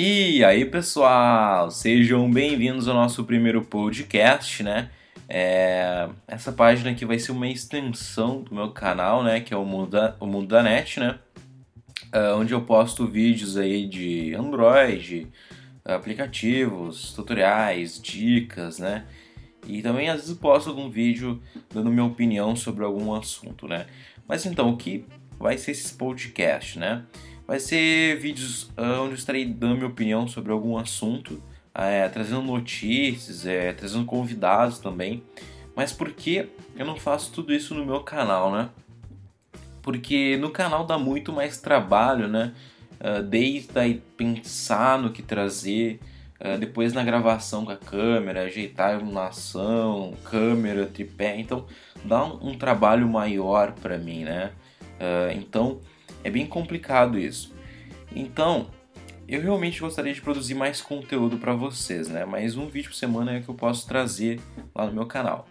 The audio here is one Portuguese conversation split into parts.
E aí, pessoal, sejam bem-vindos ao nosso primeiro podcast, né? É, essa página aqui vai ser uma extensão do meu canal, né? Que é o Mundo da, o Mundo da Net, né? Uh, onde eu posto vídeos aí de Android, aplicativos, tutoriais, dicas, né? E também às vezes posto algum vídeo dando minha opinião sobre algum assunto, né? Mas então, o que vai ser esses podcasts, né? Vai ser vídeos uh, onde eu estarei dando minha opinião sobre algum assunto, é, trazendo notícias, é, trazendo convidados também. Mas por que eu não faço tudo isso no meu canal, né? Porque no canal dá muito mais trabalho, né? Uh, desde aí pensar no que trazer, depois na gravação com a câmera, ajeitar a iluminação, câmera, tripé. Então dá um, um trabalho maior para mim, né? Então é bem complicado isso. Então, eu realmente gostaria de produzir mais conteúdo para vocês, né? Mas um vídeo por semana é que eu posso trazer lá no meu canal.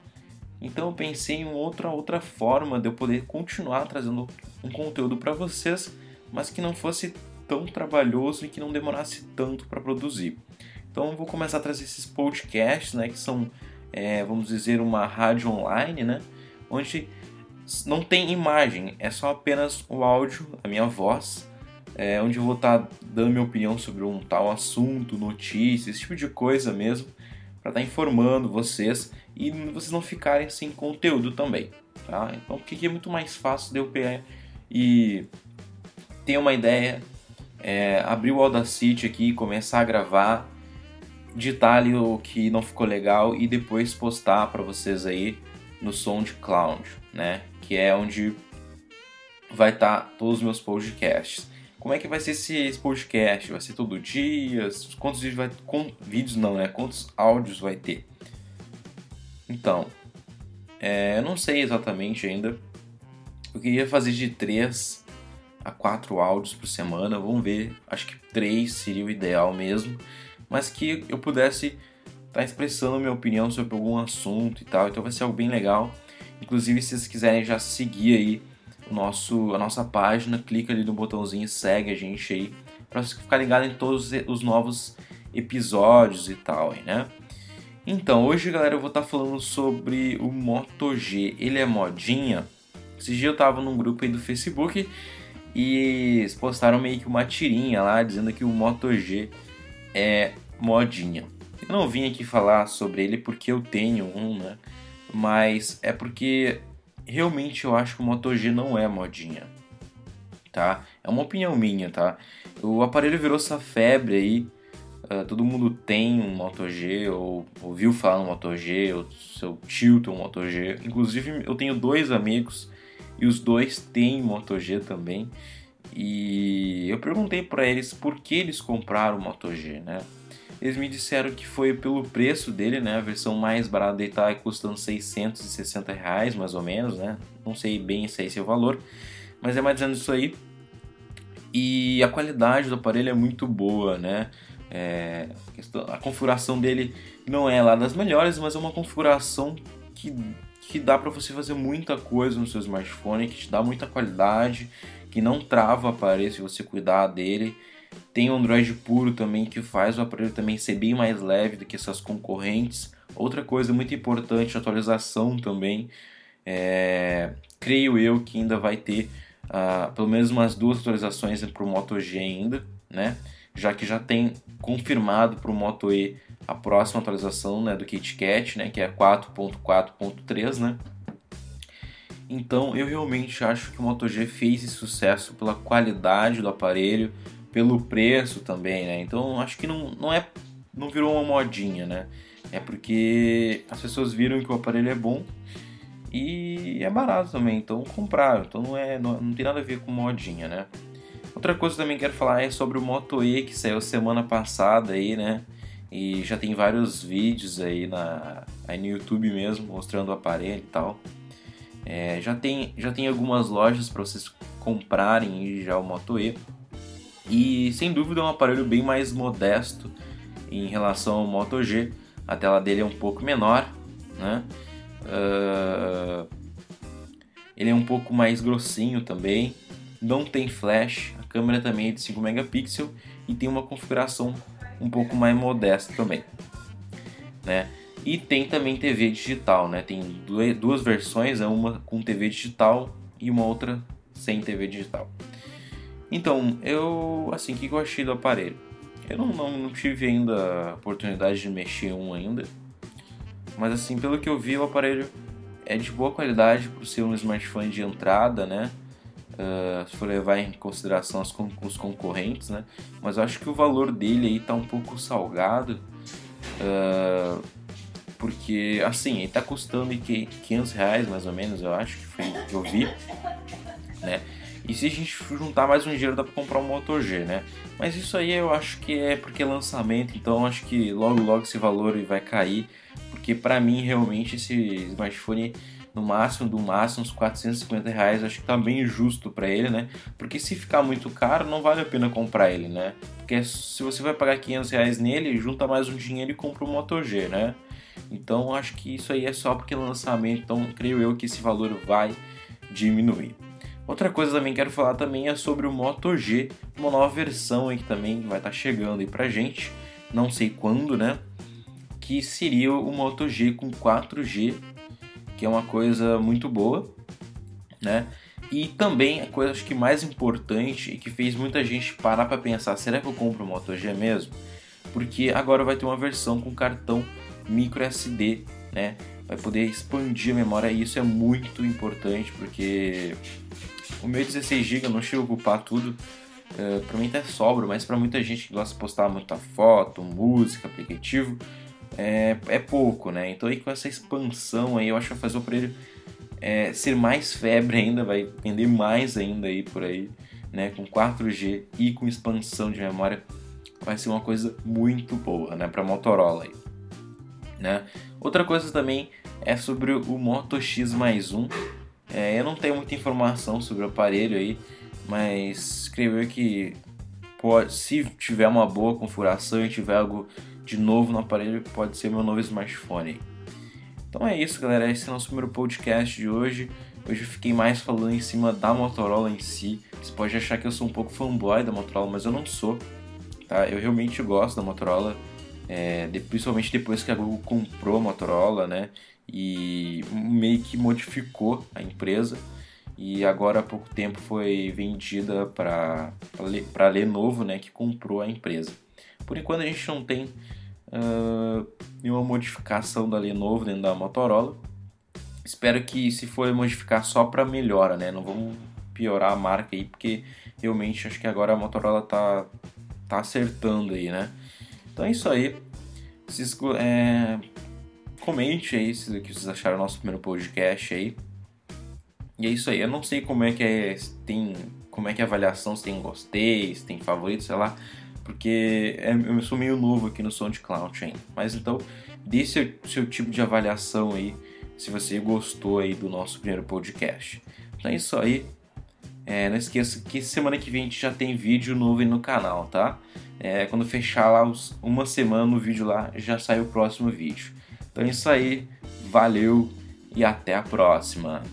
Então eu pensei em outra outra forma de eu poder continuar trazendo um conteúdo para vocês, mas que não fosse tão trabalhoso e que não demorasse tanto para produzir. Então eu vou começar a trazer esses podcasts, né, que são, é, vamos dizer, uma rádio online, né, onde não tem imagem, é só apenas o áudio, a minha voz, é, onde eu vou estar tá dando minha opinião sobre um tal assunto, notícias, esse tipo de coisa mesmo, para estar tá informando vocês e vocês não ficarem sem conteúdo também, tá? Então, o que é muito mais fácil de eu pegar e ter uma ideia, é, abrir o Audacity aqui, começar a gravar, digitar ali o que não ficou legal e depois postar para vocês aí no SoundCloud, né? Que é onde vai estar tá todos os meus podcasts. Como é que vai ser esse podcast? Vai ser todo dia? Quantos vídeos vai com vídeos não, né? Quantos áudios vai ter? Então, é, eu não sei exatamente ainda. Eu queria fazer de 3 a 4 áudios por semana. Vamos ver. Acho que 3 seria o ideal mesmo. Mas que eu pudesse estar tá expressando minha opinião sobre algum assunto e tal. Então vai ser algo bem legal. Inclusive, se vocês quiserem já seguir aí o nosso, a nossa página, clica ali no botãozinho segue a gente aí para vocês ficarem ligados em todos os novos episódios e tal, aí, né? Então, hoje, galera, eu vou estar tá falando sobre o Moto G. Ele é modinha. Esse dia eu tava num grupo aí do Facebook e postaram meio que uma tirinha lá dizendo que o Moto G é modinha. Eu não vim aqui falar sobre ele porque eu tenho um, né? Mas é porque realmente eu acho que o Moto G não é modinha, tá? É uma opinião minha, tá? O aparelho virou essa febre aí, uh, todo mundo tem um Moto G, ou ouviu falar no Moto G, ou seu tio tem um Moto G. Inclusive eu tenho dois amigos e os dois têm Moto G também. E eu perguntei para eles por que eles compraram o Moto G, né? Eles me disseram que foi pelo preço dele, né? A versão mais barata dele tá custando 660 reais, mais ou menos, né? Não sei bem se é esse o valor, mas é mais dizendo isso aí. E a qualidade do aparelho é muito boa, né? É, a configuração dele não é lá das melhores, mas é uma configuração que, que dá para você fazer muita coisa no seu smartphone, que te dá muita qualidade, que não trava o aparelho se você cuidar dele. Tem o Android puro também que faz o aparelho também ser bem mais leve do que seus concorrentes. Outra coisa muito importante, atualização também. É, creio eu que ainda vai ter uh, pelo menos umas duas atualizações para o Moto G ainda, né? Já que já tem confirmado para o Moto E a próxima atualização né, do KitKat, né? Que é 4.4.3, né? Então eu realmente acho que o Moto G fez esse sucesso pela qualidade do aparelho, pelo preço também, né? Então acho que não, não é não virou uma modinha, né? É porque as pessoas viram que o aparelho é bom e é barato também, então compraram. Então não é não, não tem nada a ver com modinha, né? Outra coisa que também quero falar é sobre o Moto E que saiu semana passada aí, né? E já tem vários vídeos aí, na, aí no YouTube mesmo mostrando o aparelho e tal. É, já, tem, já tem algumas lojas para vocês comprarem já o Moto E. E sem dúvida é um aparelho bem mais modesto em relação ao Moto G. A tela dele é um pouco menor, né? Uh, ele é um pouco mais grossinho também. Não tem flash. A câmera também é de 5 megapixels. e tem uma configuração um pouco mais modesta também, né? E tem também TV digital, né? Tem duas versões, uma com TV digital e uma outra sem TV digital. Então, eu assim, o que eu achei do aparelho? Eu não, não, não tive ainda a oportunidade de mexer um ainda, mas assim, pelo que eu vi, o aparelho é de boa qualidade por ser um smartphone de entrada, né? Uh, se for levar em consideração os, os concorrentes, né? Mas eu acho que o valor dele aí tá um pouco salgado, uh, porque assim, ele tá custando 500 reais mais ou menos, eu acho que foi o que eu vi, né? E se a gente juntar mais um dinheiro dá pra comprar um Moto G, né? Mas isso aí eu acho que é porque é lançamento, então acho que logo logo esse valor vai cair, porque para mim realmente esse smartphone no máximo, do máximo, uns 450 reais, acho que tá bem justo para ele, né? Porque se ficar muito caro, não vale a pena comprar ele, né? Porque se você vai pagar 500 reais nele, junta mais um dinheiro e compra um Moto G, né? Então acho que isso aí é só porque é lançamento, então creio eu que esse valor vai diminuir. Outra coisa também quero falar também é sobre o Moto G, uma nova versão aí que também vai estar tá chegando aí pra gente, não sei quando, né? Que seria o Moto G com 4G, que é uma coisa muito boa, né? E também a coisa acho que mais importante e que fez muita gente parar para pensar, será que eu compro o Moto G mesmo? Porque agora vai ter uma versão com cartão micro SD, né? Vai poder expandir a memória e isso é muito importante porque o meu 16 GB não chega a ocupar tudo. Uh, pra mim até sobra, mas para muita gente que gosta de postar muita foto, música, aplicativo, é, é pouco, né? Então aí com essa expansão aí, eu acho que vai fazer o aparelho é, ser mais febre ainda, vai vender mais ainda aí por aí, né? Com 4G e com expansão de memória, vai ser uma coisa muito boa, né? Para Motorola aí, né? Outra coisa também é sobre o Moto X mais um, é, eu não tenho muita informação sobre o aparelho aí, mas escreveu que pode, se tiver uma boa configuração e tiver algo de novo no aparelho, pode ser meu novo smartphone. Então é isso, galera. Esse é o nosso primeiro podcast de hoje. Hoje eu fiquei mais falando em cima da Motorola em si. Você pode achar que eu sou um pouco fanboy da Motorola, mas eu não sou. Tá? Eu realmente gosto da Motorola, é, principalmente depois que a Google comprou a Motorola, né? e meio que modificou a empresa e agora há pouco tempo foi vendida para para Lenovo, né, que comprou a empresa. Por enquanto a gente não tem uh, nenhuma modificação da Lenovo dentro da Motorola. Espero que se for modificar só para melhora, né, não vamos piorar a marca aí, porque realmente acho que agora a Motorola tá tá acertando aí, né. Então é isso aí. Cisco, é, comente aí o que vocês acharam do nosso primeiro podcast aí. E é isso aí. Eu não sei como é que é, tem, como é que é a avaliação, se tem gostei, se tem favorito, sei lá, porque é, eu sou meio novo aqui no SoundCloud ainda. Mas então, dê seu, seu tipo de avaliação aí, se você gostou aí do nosso primeiro podcast. Então é isso aí. É, não esqueça que semana que vem a gente já tem vídeo novo no canal, tá? É, quando fechar lá os, uma semana no vídeo lá, já sai o próximo vídeo. Então é isso aí, valeu e até a próxima.